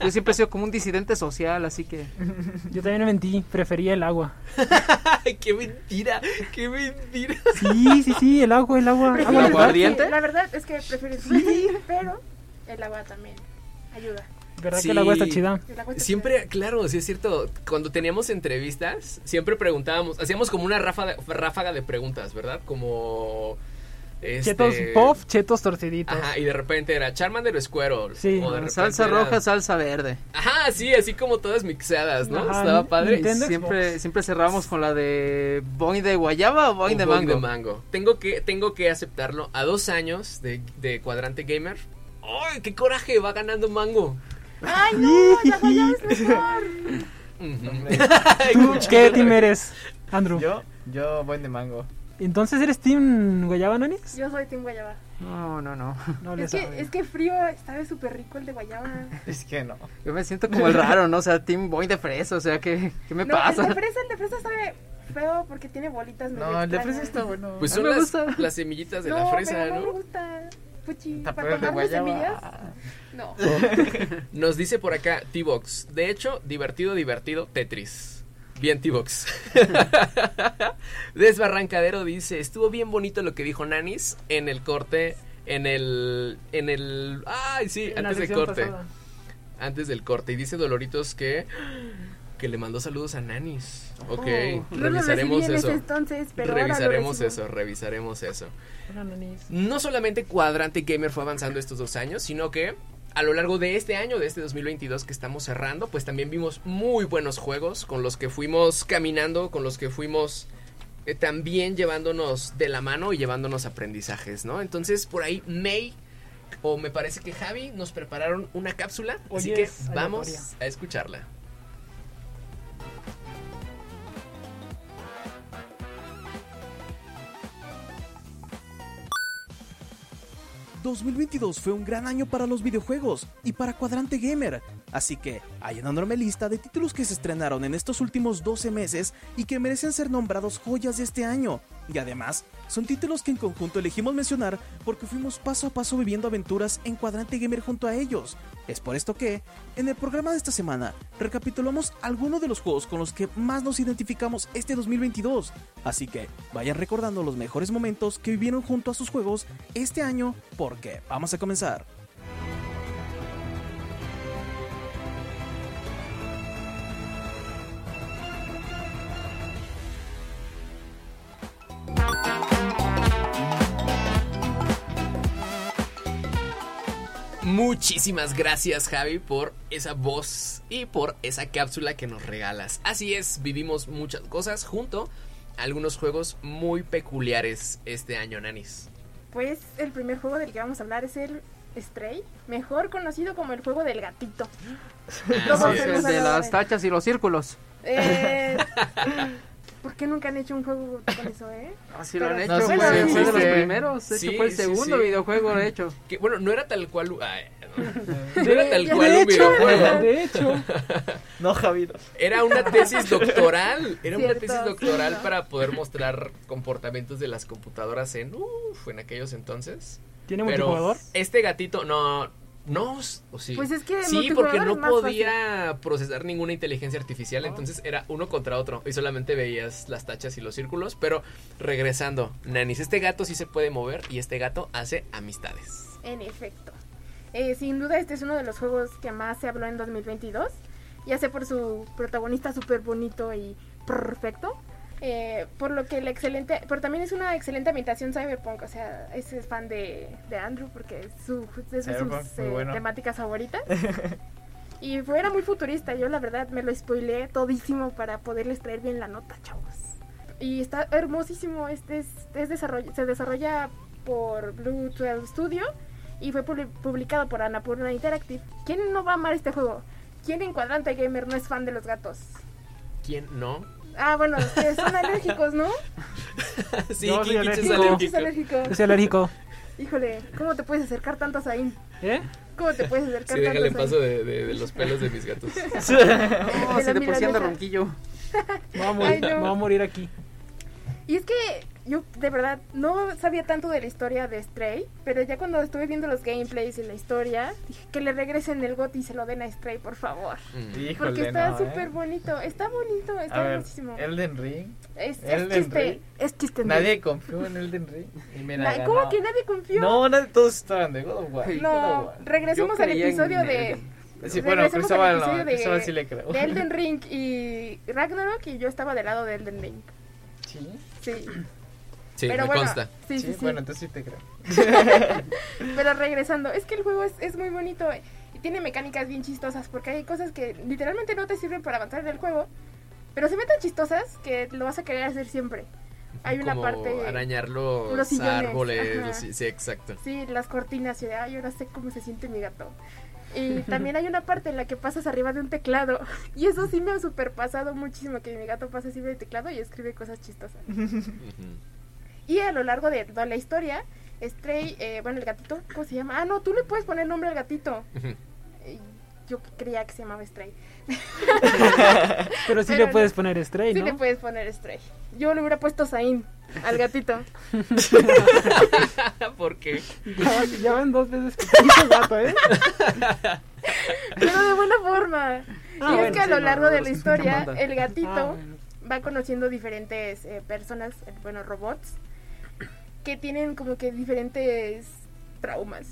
yo siempre he sido como un disidente social, así que... Yo también mentí, prefería el agua. ¡Ay, qué mentira! ¡Qué mentira! Sí, sí, sí, el agua, el agua. Prefiero ¿Agua aguardiente? sí, La verdad es que prefiero el sí, pero el agua también ayuda. ¿Verdad Sí. que el agua está chida? Siempre, claro, sí es cierto. Cuando teníamos entrevistas, siempre preguntábamos, hacíamos como una ráfaga, ráfaga de preguntas, ¿verdad? Como. Este, Chetos puff, chetos torciditos. Ajá, y de repente era Charmander o Squirtle. Sí. o de repente Salsa era- roja, salsa verde. Ajá, sí, así como todas mixeadas, ¿no? Ajá, Estaba padre. Nintendo siempre, siempre cerramos con la de Boing de guayaba o Boing de boing mango. mango. Tengo que, tengo que aceptarlo. A dos años de, de Cuadrante Gamer. ¡Ay, qué coraje! Va ganando mango. ¡Ay, no! ¡La guayaba es mejor! Ujú. Hombre. ¿Tú qué team eres, Andrew? Yo, yo voy de mango. Entonces eres team guayaba, Nanis? Yo soy Team Guayaba. No, no, no. No Es que, sabe. es que frío sabe súper rico el de Guayaba. Es que no. Yo me siento como el raro, ¿no? O sea, Team Boing de fresa, o sea, ¿qué, qué me no, pasa? el de fresa, el de fresa sabe feo porque tiene bolitas No, el de fresa está bueno. Pues son me las, gusta. las semillitas de no, la fresa, pero no me ¿no? gusta. Puchi, para de tomarle semillas, guayaba. no. Nos dice por acá T-Box. De hecho, divertido, divertido, Tetris. Bien, T-Box. Desbarrancadero dice: Estuvo bien bonito lo que dijo Nanis en el corte en el en el ay sí, En antes de sección corte. pasada. Antes del corte y dice Doloritos que que le mandó saludos a Nanis. Ok, No lo recibí revisaremos eso. entonces, pero revisaremos eso, revisaremos eso. No solamente Cuadrante Gamer fue avanzando estos dos años, sino que a lo largo de este año, de este 2022 que estamos cerrando, pues también vimos muy buenos juegos con los que fuimos caminando, con los que fuimos eh, también llevándonos de la mano y llevándonos aprendizajes, ¿no? Entonces por ahí May o me parece que Javi nos prepararon una cápsula, así que vamos aleatoria. a escucharla. 2022 fue un gran año para los videojuegos y para Cuadrante Gamer, así que hay una enorme lista de títulos que se estrenaron en estos últimos 12 meses y que merecen ser nombrados joyas de este año. Y además, son títulos que en conjunto elegimos mencionar porque fuimos paso a paso viviendo aventuras en Cuadrante Gamer junto a ellos. Es por esto que, en el programa de esta semana, recapitulamos algunos de los juegos con los que más nos identificamos este 2022. Así que vayan recordando los mejores momentos que vivieron junto a sus juegos este año porque vamos a comenzar. Muchísimas gracias Javi por esa voz y por esa cápsula que nos regalas. Así es, vivimos muchas cosas junto a algunos juegos muy peculiares este año, Nanis. Pues el primer juego del que vamos a hablar es el Stray, mejor conocido como el juego del gatito. Lo Así vamos es. a El de las tachas y los círculos. Eh, ¿Por qué nunca han hecho un juego con eso, eh? Así lo han hecho, No, fue, sí, fue de sí, los sí. primeros. De Sí, hecho, fue el sí, segundo sí. videojuego hecho. Que bueno, no era tal cual. ay, no. No era tal De cual un videojuego. de hecho, No, Javi. no. Era una tesis doctoral. Era una tesis doctoral para poder mostrar comportamientos de las computadoras en. Uf, en aquellos entonces. ¿tiene Pero multijugador? este gatito no. No, o sí. Pues es que Sí, porque no podía procesar ninguna inteligencia artificial, entonces era uno contra otro y solamente veías las tachas y los círculos, pero regresando, Nanis, este gato sí se puede mover y este gato hace amistades. En efecto. Eh, sin duda este es uno de los juegos que más se habló en 2022, ya sea por su protagonista súper bonito y perfecto, eh, por lo que el excelente, pero también es una excelente ambientación cyberpunk, o sea, ese es fan de, de Andrew porque es, su, es sus eh, bueno. temáticas favoritas. Y fue, era muy futurista, yo la verdad me lo spoileé todísimo para poderles traer bien la nota, chavos. Y está hermosísimo, este es, es desarroll- se desarrolla por Blue 12 Studio y fue publi- publicado por Annapurna Interactive. ¿Quién no va a amar este juego? ¿Quién en Cuadrante Gamer no es fan de los gatos? ¿Quién no? Ah, bueno, ustedes son alérgicos, ¿no? sí, Yo soy es alérgico. ¿Quién es alérgico. Yo soy alérgico. Híjole, ¿cómo te puedes acercar tanto a Zain? ¿Eh? ¿Cómo te puedes acercar Sí, tanto déjale a Zain? paso de, de- de los pelos de mis gatos. No, De de por sí ronquillo. Me voy a morir, Ay, no. me voy a morir aquí. Y es que yo de verdad no sabía tanto de la historia de Stray, pero ya cuando estuve viendo los gameplays y la historia, dije que le regresen el GOT y se lo den a Stray, por favor. Mm. Híjole, Porque está no, súper ¿eh? bonito, está bonito, A está ver, hermosísimo. Elden Ring. Es, es Elden chiste, Ring. es chiste. Nadie confió en Elden Ring. Y mira, ganó. ¿Cómo que nadie confió? No, nadie, todos estaban de God of War. Sí. God of No, War. regresemos al episodio de... Sí, bueno, regresemos al Cristóbal no, episodio de- Cristóbal sí le creo. de Elden Ring y Ragnarok y yo estaba del lado de Elden Ring. Sí, Sí, Sí, pero me bueno, consta. Sí, sí, sí, sí. bueno, entonces sí te creo. Pero regresando, es que el juego es, es muy bonito y tiene mecánicas bien chistosas porque hay cosas que literalmente no te sirven para avanzar en el juego, pero se ven tan chistosas que lo vas a querer hacer siempre. Hay una Como parte... arañar los, los sillones, árboles. los- sí, exacto. Sí, las cortinas y de, ay, ahora sé cómo se siente mi gato. Y también hay una parte en la que pasas arriba de un teclado. Y eso sí me ha superpasado muchísimo, que mi gato pasa arriba del teclado y escribe cosas chistosas. Y a lo largo de toda la historia, Stray, eh, bueno, el gatito, ¿cómo se llama? Ah, no, tú le puedes poner nombre al gatito. Eh, Yo creía que se llamaba Stray. Pero sí Pero le puedes no. poner Stray, Sí ¿no? le puedes poner Stray. Yo le hubiera puesto Zain al gatito. ¿Por qué? Ya, ya van dos veces que dice gato, ¿eh? Pero de buena forma. Ah, y es bueno, que a sí, lo largo no, de la historia, el gatito Ah, bueno. va conociendo diferentes eh, personas, eh, bueno, robots, que tienen como que diferentes traumas,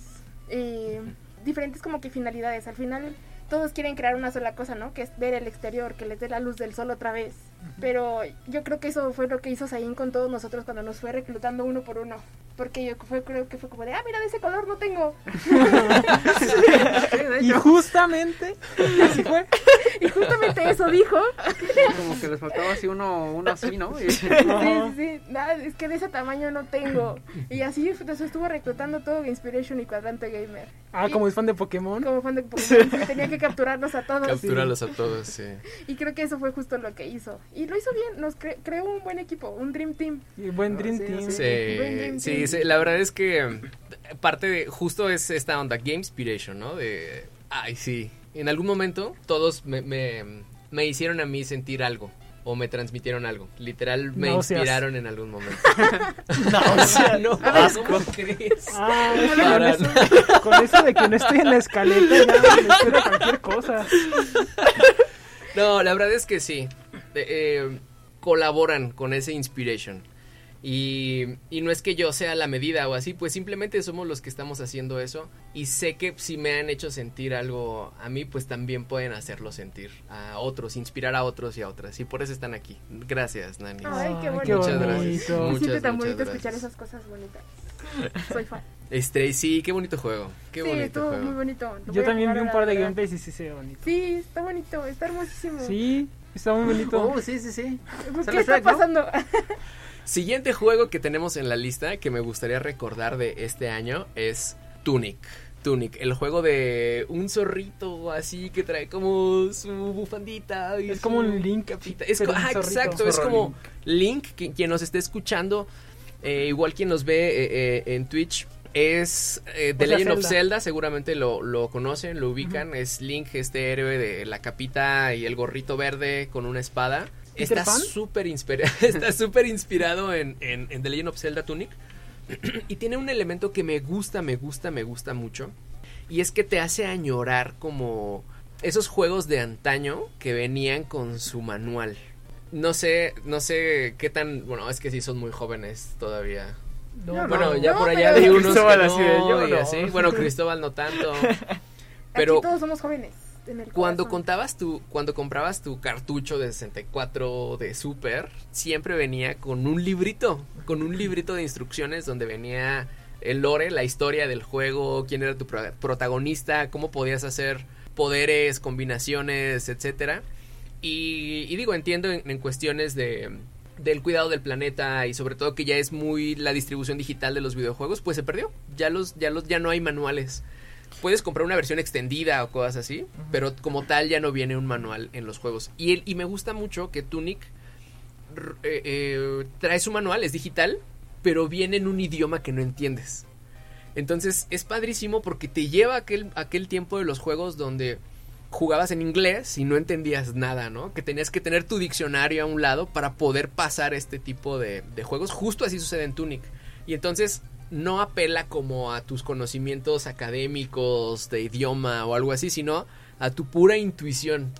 eh, diferentes como que finalidades. Al final todos quieren crear una sola cosa, ¿no? Que es ver el exterior, que les dé la luz del sol otra vez. Pero yo creo que eso fue lo que hizo Zayn con todos nosotros cuando nos fue reclutando uno por uno. Porque yo fue, creo que fue como de, ah, mira, de ese color no tengo. Y justamente así fue. y justamente eso dijo. Como que les faltaba así uno, uno así, ¿no? Y- Sí, sí, sí. Nada, es que de ese tamaño no tengo. Y así nos estuvo reclutando todo Inspiration y Cuadrante Gamer. Ah, como es fan de Pokémon. Como fan de Pokémon, tenía que capturarlos a todos. Captúralos a todos, sí. Y creo que eso fue justo lo que hizo. Y lo hizo bien, nos cre- creó un buen equipo, un Dream Team. Y buen Dream Sí, Team. Buen Sí, Dream Team. sí, la verdad es que mm, parte de justo es esta onda Game Inspiration, ¿no? De, ay, sí, en algún momento todos me, me, me hicieron a mí sentir algo o me transmitieron algo. Literal me inspiraron en algún momento. Náusea, no, A ver. ¿cómo crees? Ah, es que con, eso, con eso de que no estoy en la escaleta ya me espero cualquier cosa. No, la verdad es que sí. Eh, colaboran con ese inspiration. Y, y no es que yo sea la medida o así, pues simplemente somos los que estamos haciendo eso. Y sé que si me han hecho sentir algo a mí, pues también pueden hacerlo sentir a otros, inspirar a otros y a otras. Y por eso están aquí. Gracias, Nani. Ay, qué bonito. Muchas gracias. bonito. Se Muchas, siente tan muchas bonito escuchar gracias. esas cosas bonitas. Soy fan. Este, sí, qué bonito juego. Qué sí, bonito estuvo juego. muy bonito. Yo también vi un par de gameplays y sí se ve bonito. Sí, está bonito, está hermosísimo. Sí, está muy bonito. Oh, sí, sí, sí. ¿Qué está pasando? Siguiente juego que tenemos en la lista que me gustaría recordar de este año es Tunic. Tunic, el juego de un zorrito así que trae como su bufandita. y Es su como un Link, capita. Es pero co- un ah, zorrito. exacto, es como Link, que- quien nos esté escuchando, eh, igual quien nos ve eh, eh, en Twitch. Es eh, The O sea, Legend of Zelda. Seguramente lo, lo conocen, lo ubican. Es Link, este héroe de la capita y el gorrito verde con una espada. ¿Peter Está súper inspira- inspirado en, en, en The Legend of Zelda Tunic. y tiene un elemento que me gusta, me gusta, me gusta mucho. Y es que te hace añorar como esos juegos de antaño que venían con su manual. No sé, no sé qué tan, bueno, es que sí son muy jóvenes todavía. No, Bueno, no. ya No, por allá de unos Cristóbal que así de, no, yo no. así. Bueno, Cristóbal no tanto. Pero Aquí todos somos jóvenes. en el cuando contabas tu, cuando comprabas tu cartucho de 64 de Super, siempre venía con un librito, con un librito de instrucciones donde venía el lore, la historia del juego, quién era tu pro- protagonista, cómo podías hacer poderes, combinaciones, etcétera. Y, y digo, entiendo en, en cuestiones de del cuidado del planeta y sobre todo que ya es muy la distribución digital de los videojuegos, pues se perdió. Ya los ya los ya no hay manuales. Puedes comprar una versión extendida o cosas así, pero como tal ya no viene un manual en los juegos. Y el- y me gusta mucho que Tunic eh, eh, trae su manual, es digital, pero viene en un idioma que no entiendes. Entonces es padrísimo porque te lleva a aquel, aquel tiempo de los juegos donde jugabas en inglés y no entendías nada, ¿no? Que tenías que tener tu diccionario a un lado para poder pasar este tipo de, juegos. Justo así sucede en Tunic. Y entonces no apela como a tus conocimientos académicos de idioma o algo así, sino a tu pura intuición.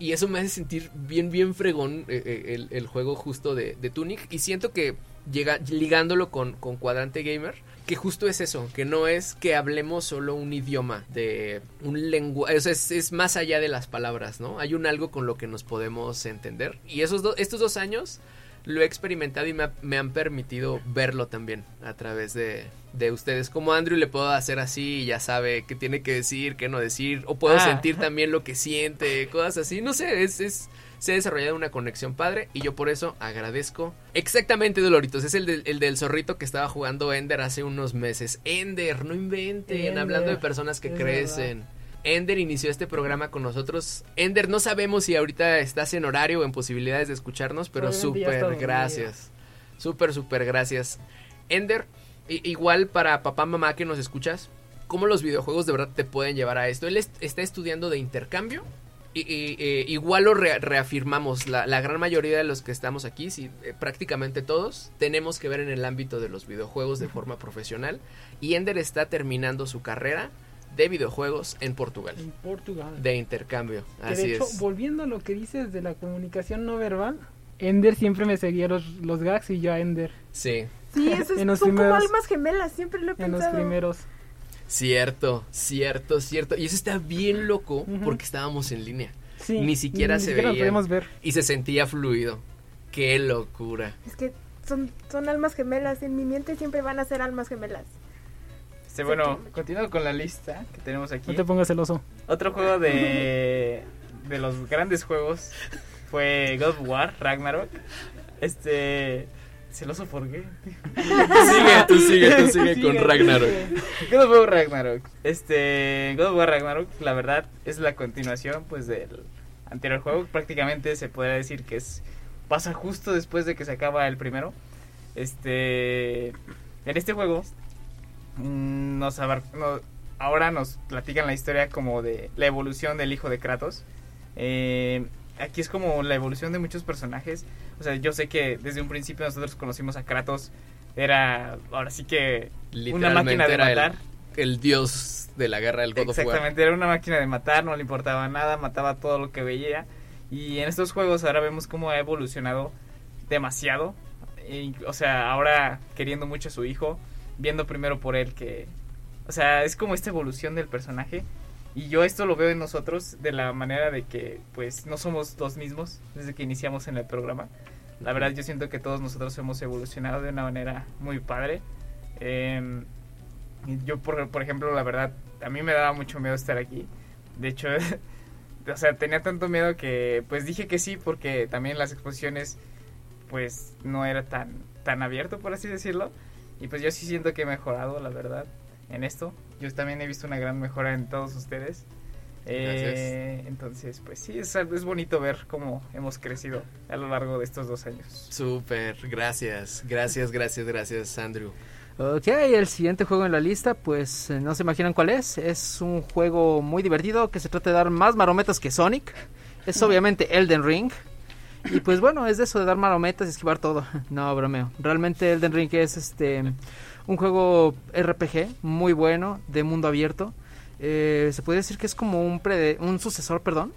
Y eso me hace sentir bien, bien fregón eh, eh, el, juego justo de, Tunic. Y siento que llega, ligándolo con Cuadrante Gamer, que justo es eso, que no es que hablemos solo un idioma, de un lenguaje, es, es más allá de las palabras, ¿no? Hay un algo con lo que nos podemos entender. Y esos do- estos dos años lo he experimentado y me, ha- me han permitido verlo también a través de, de ustedes. Como Andrew le puedo hacer así y ya sabe qué tiene que decir, qué no decir, o puedo Ah. sentir también lo que siente, cosas así. No sé, es, es, se ha desarrollado una conexión padre y yo por eso agradezco. Exactamente, Doloritos, es el del, el del zorrito que estaba jugando Ender hace unos meses. Ender, no inventen, Ender, hablando de personas que crecen. Ender inició este programa con nosotros. Ender, no sabemos si ahorita estás en horario o en posibilidades de escucharnos, pero súper gracias. Súper, súper gracias. Ender, igual para papá, mamá que nos escuchas, ¿cómo los videojuegos de verdad te pueden llevar a esto? Él est- está estudiando de intercambio. Y, y, eh, igual lo re- reafirmamos, la, la gran mayoría de los que estamos aquí, sí, eh, prácticamente todos, tenemos que ver en el ámbito de los videojuegos de forma profesional. Y Ender está terminando su carrera de videojuegos en Portugal, En Portugal. de intercambio. Que Así de hecho, es. volviendo a lo que dices de la comunicación no verbal, Ender siempre me seguía los, los gags y yo a Ender Sí. Sí, eso es, En los son como almas gemelas, siempre lo he en los pensado. primeros. Cierto, cierto, cierto. Y eso está bien loco porque estábamos en línea. Sí, Ni siquiera se nos veía. podíamos ver. Y se sentía fluido. Qué locura. Es que son, son almas gemelas. En mi mente siempre van a ser almas gemelas. Este, bueno, continuando con la lista que tenemos aquí. No te pongas celoso. Otro juego de, de los grandes juegos fue God of War, Ragnarok. Este. ¿Celoso por qué? Sigue, tú sigue, tú sigue con Ragnarok. God of War Ragnarok. Este. God of War Ragnarok, la verdad, es la continuación, pues, del anterior juego. Prácticamente se podría decir que es. Pasa justo después de que se acaba el primero. Este. En este juego. mm, Nos abar- no- ahora nos platican la historia como de la evolución del hijo de Kratos. Eh, aquí es como la evolución de muchos personajes. O sea, yo sé que desde un principio nosotros conocimos a Kratos. Era ahora sí que una máquina de el- matar. El, dios de la guerra del God of War. Exactamente, era una máquina de matar, no le importaba nada, mataba todo lo que veía. Y en estos juegos ahora vemos cómo ha evolucionado demasiado. E o sea, ahora queriendo mucho a su hijo, viendo primero por él que... O sea, es como esta evolución del personaje. Y yo esto lo veo en nosotros de la manera de que pues no somos los mismos desde que iniciamos en el programa. La verdad yo siento que todos nosotros hemos evolucionado de una manera muy padre. Y yo, por, por ejemplo, la verdad, a mí me daba mucho miedo estar aquí. De hecho, o sea, tenía tanto miedo que pues dije que sí porque también las exposiciones pues no era tan, tan abierto, por así decirlo. Y pues yo sí siento que he mejorado, la verdad, en esto. Yo también he visto una gran mejora en todos ustedes. Eh, entonces, pues sí, es, es bonito ver cómo hemos crecido a lo largo de estos dos años. Súper, gracias, gracias, gracias, gracias, Andrew. Ok, el siguiente juego en la lista, pues eh, no se imaginan cuál es. Es un juego muy divertido que se trata de dar más marometas que Sonic. Es obviamente Elden Ring. Y pues bueno, es de eso de dar marometas y esquivar todo. No, bromeo. Realmente Elden Ring es este un juego RPG muy bueno, de mundo abierto. Eh, se puede decir que es como un, prede- un sucesor, perdón,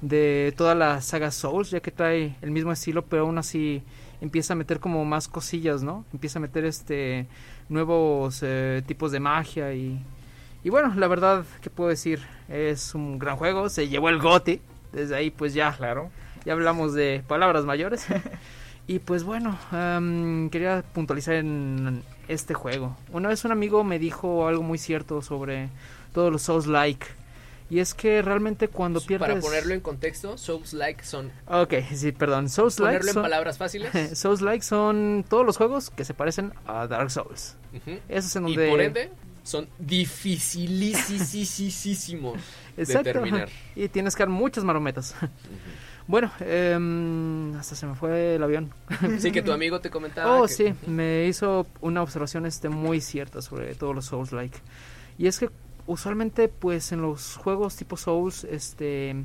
de toda la saga Souls, ya que trae el mismo estilo, pero aún así empieza a meter como más cosillas, ¿no? Empieza a meter este nuevos eh, tipos de magia y y bueno, la verdad, ¿qué puedo decir? Es un gran juego, se llevó el GOTY, desde ahí pues ya, Claro. ya hablamos de palabras mayores. y pues bueno, am, quería puntualizar en este juego. Una vez un amigo me dijo algo muy cierto sobre todos los Souls-like. Y es que realmente cuando pierdes... Para ponerlo en contexto, Souls like son. Ok, sí, perdón. Souls-like Ponerlo en palabras fáciles. Souls-like son todos los juegos que se parecen a Dark Souls. Eso es en Y donde... por ende, son dificilísimos de terminar. Y tienes que dar muchas marometas. Bueno, em, hasta se me fue el avión. Sí, que tu amigo te comentaba. oh, que- sí, me hizo una observación este muy cierta sobre todos los Souls like. Y es que usualmente pues en los juegos tipo Souls este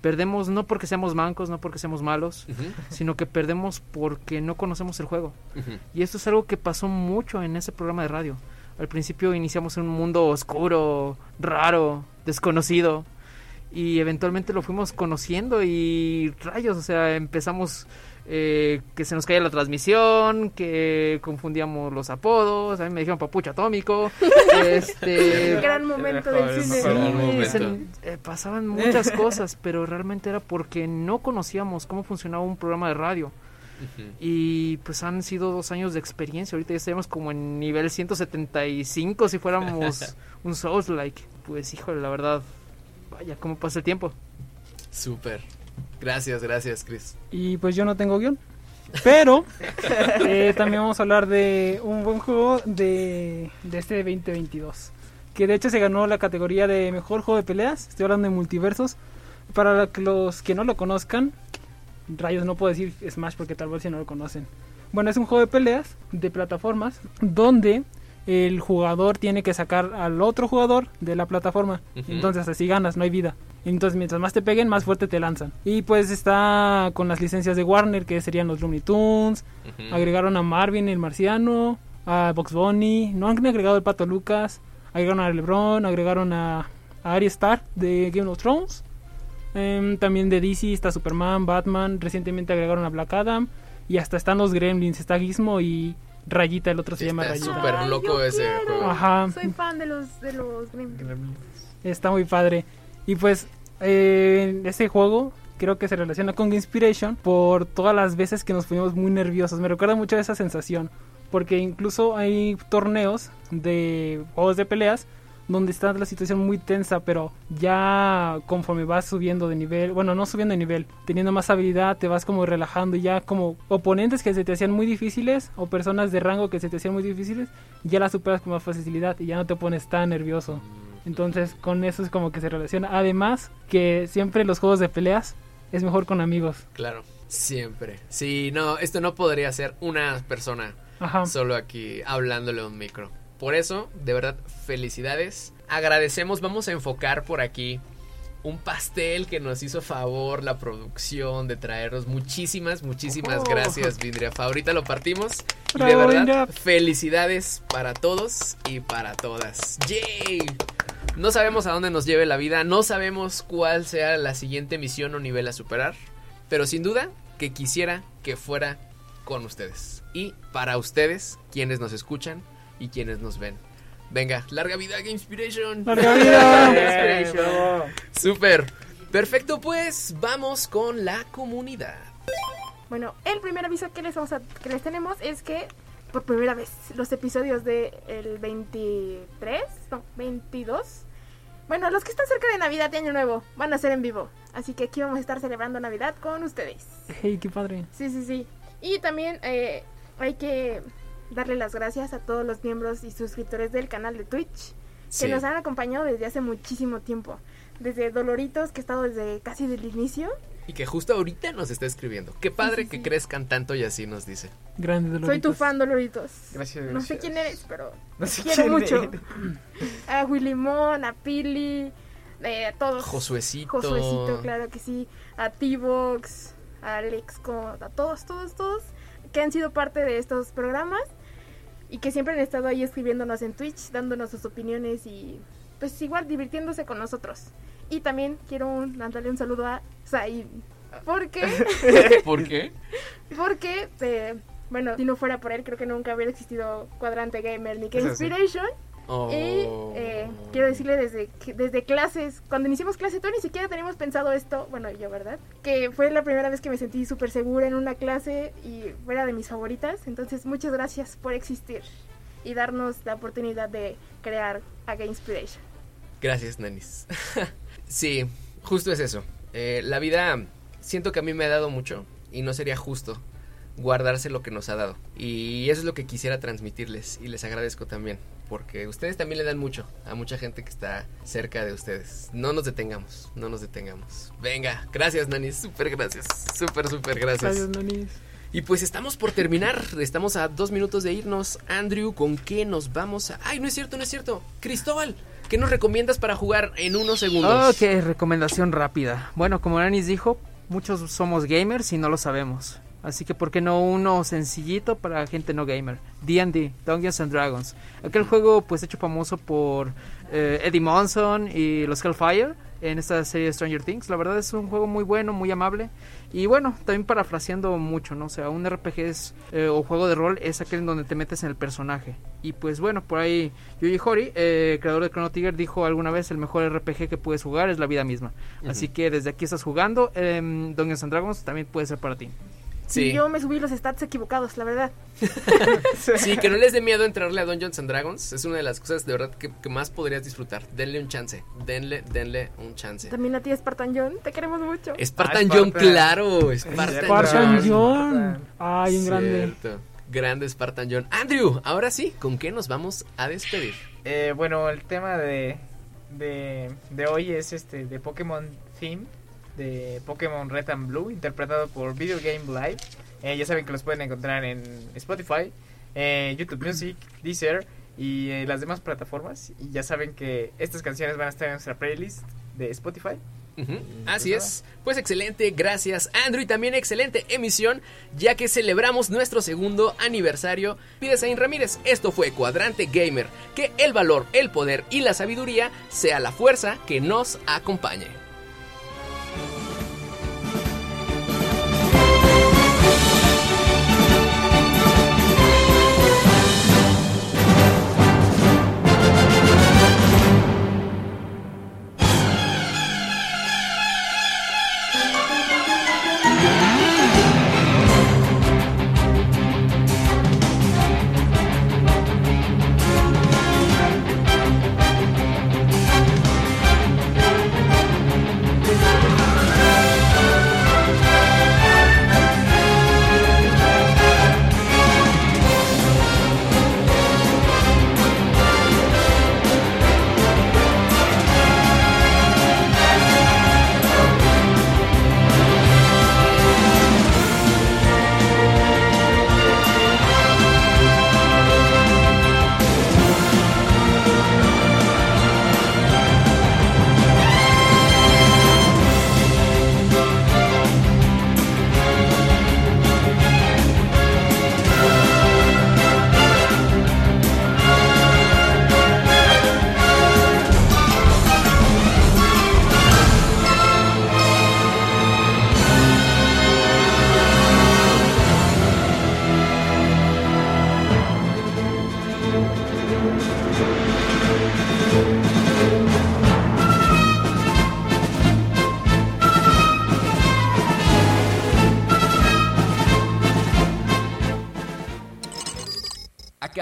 perdemos no porque seamos mancos, no porque seamos malos, sino que perdemos porque no conocemos el juego. Y esto es algo que pasó mucho en ese programa de radio. Al principio iniciamos en un mundo oscuro, raro, desconocido. Y eventualmente lo fuimos conociendo y rayos, o sea, empezamos eh, que se nos caía la transmisión, que confundíamos los apodos, a mí me dijeron papucho atómico, este... Gran momento del cine. Sí, momento. se- eh, pasaban muchas cosas, pero realmente era porque no conocíamos cómo funcionaba un programa de radio. Y pues han sido dos años de experiencia. Ahorita ya estaríamos como en nivel 175 si fuéramos un Souls-like. Pues híjole, la verdad, vaya, cómo pasa el tiempo. Súper. Gracias, gracias, Chris. Y pues yo no tengo guion. Pero eh, también vamos a hablar de un buen juego de, de este 2022. Que de hecho se ganó la categoría de mejor juego de peleas. Estoy hablando de multiversos. Para los que no lo conozcan, rayos, no puedo decir Smash porque tal vez si no lo conocen. Bueno, es un juego de peleas de plataformas donde el jugador tiene que sacar al otro jugador de la plataforma. Entonces así ganas, no hay vida. Entonces mientras más te peguen, más fuerte te lanzan. Y pues está con las licencias de Warner, que serían los Looney Tunes. Agregaron a Marvin el Marciano, a Box Bunny. No han agregado el Pato Lucas. Agregaron a LeBron, agregaron a, a Arya Stark de Game of Thrones. Em, también de DC está Superman, Batman. Recientemente agregaron a Black Adam. Y hasta están los Gremlins. Está Gizmo y Rayita, el otro se llama está Rayita. súper loco ese juego. Ajá. Soy fan de los de los Gremlins. Está muy padre. Y pues, eh, ese juego creo que se relaciona con Inspiration por todas las veces que nos fuimos muy nerviosos. Me recuerda mucho a esa sensación. Porque incluso hay torneos de juegos de peleas donde está la situación muy tensa, pero ya conforme vas subiendo de nivel, bueno, no subiendo de nivel, teniendo más habilidad, te vas como relajando y ya como oponentes que se te hacían muy difíciles o personas de rango que se te hacían muy difíciles, ya las superas con más facilidad y ya no te pones tan nervioso. Entonces con eso es como que se relaciona. Además que siempre los juegos de peleas es mejor con amigos. Claro, siempre. Sí, no, esto no podría ser una persona Ajá. solo aquí hablándole a un micro. Por eso, de verdad, felicidades. Agradecemos, vamos a enfocar por aquí un pastel que nos hizo favor la producción de traernos. Muchísimas, muchísimas Oh. gracias, Vindriafa. Ahorita lo partimos. Y de verdad, felicidades para todos y para todas. ¡Yay! No sabemos a dónde nos lleve la vida, no sabemos cuál sea la siguiente misión o nivel a superar, pero sin duda que quisiera que fuera con ustedes y para ustedes, quienes nos escuchan y quienes nos ven. Venga, larga vida Game Inspiration. ¡Larga vida! Bravo. Super. Perfecto, pues vamos con la comunidad. Bueno, el primer aviso que les vamos a, que les tenemos es que por primera vez los episodios de el 23, no, 22. Bueno, los que están cerca de Navidad y Año Nuevo van a ser en vivo. Así que aquí vamos a estar celebrando Navidad con ustedes. Hey, qué padre. Sí, sí, sí. Y también eh, hay que darle las gracias a todos los miembros y suscriptores del canal de Twitch Sí. que nos han acompañado desde hace muchísimo tiempo. Desde Doloritos, que ha estado desde casi del inicio. Y que justo ahorita nos está escribiendo. Qué padre Sí, sí, que sí. crezcan tanto y así nos dice. Grande Soy tu Doloritos. fan, Doloritos. Gracias, No sé quién eres, pero No te sé quiero quién mucho. eres. A Willimón, a Pili, eh, a todos. Josuecito. Josuecito, claro que sí. A T-Box, a Alex, como a todos, todos, todos que han sido parte de estos programas y que siempre han estado ahí escribiéndonos en Twitch, dándonos sus opiniones y pues igual divirtiéndose con nosotros. Y también quiero mandarle un saludo a Zaid. Porque, ¿Por qué? porque, eh, bueno, si no fuera por él, creo que nunca hubiera existido Cuadrante Gamer ni que sí. Oh. Y eh, quiero decirle desde, desde clases, cuando iniciamos clase, tú ni siquiera teníamos pensado esto, bueno, yo, ¿verdad? Que fue la primera vez que me sentí súper segura en una clase y fuera de mis favoritas. Entonces, muchas gracias por existir y darnos la oportunidad de crear a Game Inspiration. Gracias, Nanis. sí, justo es eso. Eh, la vida siento que a mí me ha dado mucho y no sería justo guardarse lo que nos ha dado. Y eso es lo que quisiera transmitirles y les agradezco también, porque ustedes también le dan mucho a mucha gente que está cerca de ustedes. No nos detengamos, no nos detengamos. Venga, gracias, Nanis, súper gracias, súper, súper gracias. Gracias, Nonis. Y pues estamos por terminar, estamos a dos minutos de irnos. Andrew, ¿con qué nos vamos a...? ¡Ay, no es cierto, no es cierto! Cristóbal, ¿qué nos recomiendas para jugar en unos segundos? Ok, recomendación rápida. Bueno, como Anis dijo, muchos somos gamers y no lo sabemos. Así que, ¿por qué no uno sencillito para gente no gamer? D&D, Dungeons and Dragons. Aquel juego, pues, hecho famoso por eh, Eddie Monson y los Hellfire en esta serie de Stranger Things. La verdad es un juego muy bueno, muy amable. Y bueno, también parafraseando mucho, ¿no? O sea, un RPG es, eh, o juego de rol es aquel en donde te metes en el personaje. Y pues bueno, por ahí Yuji Horii, eh, creador de Chrono Trigger, dijo alguna vez el mejor RPG que puedes jugar es la vida misma. Así que desde aquí estás jugando, eh, Dungeons and Dragons también puede ser para ti. Sí, Y yo me subí los stats equivocados, la verdad. sí, que no les dé miedo entrarle a Dungeons and Dragons. Es una de las cosas de verdad que, que más podrías disfrutar. Denle un chance, denle, denle un chance. También a ti, Spartan John, te queremos mucho. Spartan Ah, John, claro. Spartan, Spartan John. John. Ay, un grande. Cierto. Grande Spartan John. Andrew, ahora sí, ¿con qué nos vamos a despedir? Eh, bueno, el tema de, de, de hoy es este de Pokémon Theme de Pokémon Red and Blue, interpretado por Video Game Live. Eh, ya saben que los pueden encontrar en Spotify, eh, YouTube Music, Deezer y eh, las demás plataformas. Y ya saben que estas canciones van a estar en nuestra playlist de Spotify. Así es. Pues excelente, gracias Andrew y también excelente emisión, ya que celebramos nuestro segundo aniversario. Pide Zain Ramírez, esto fue Cuadrante Gamer, que el valor, el poder y la sabiduría sea la fuerza que nos acompañe.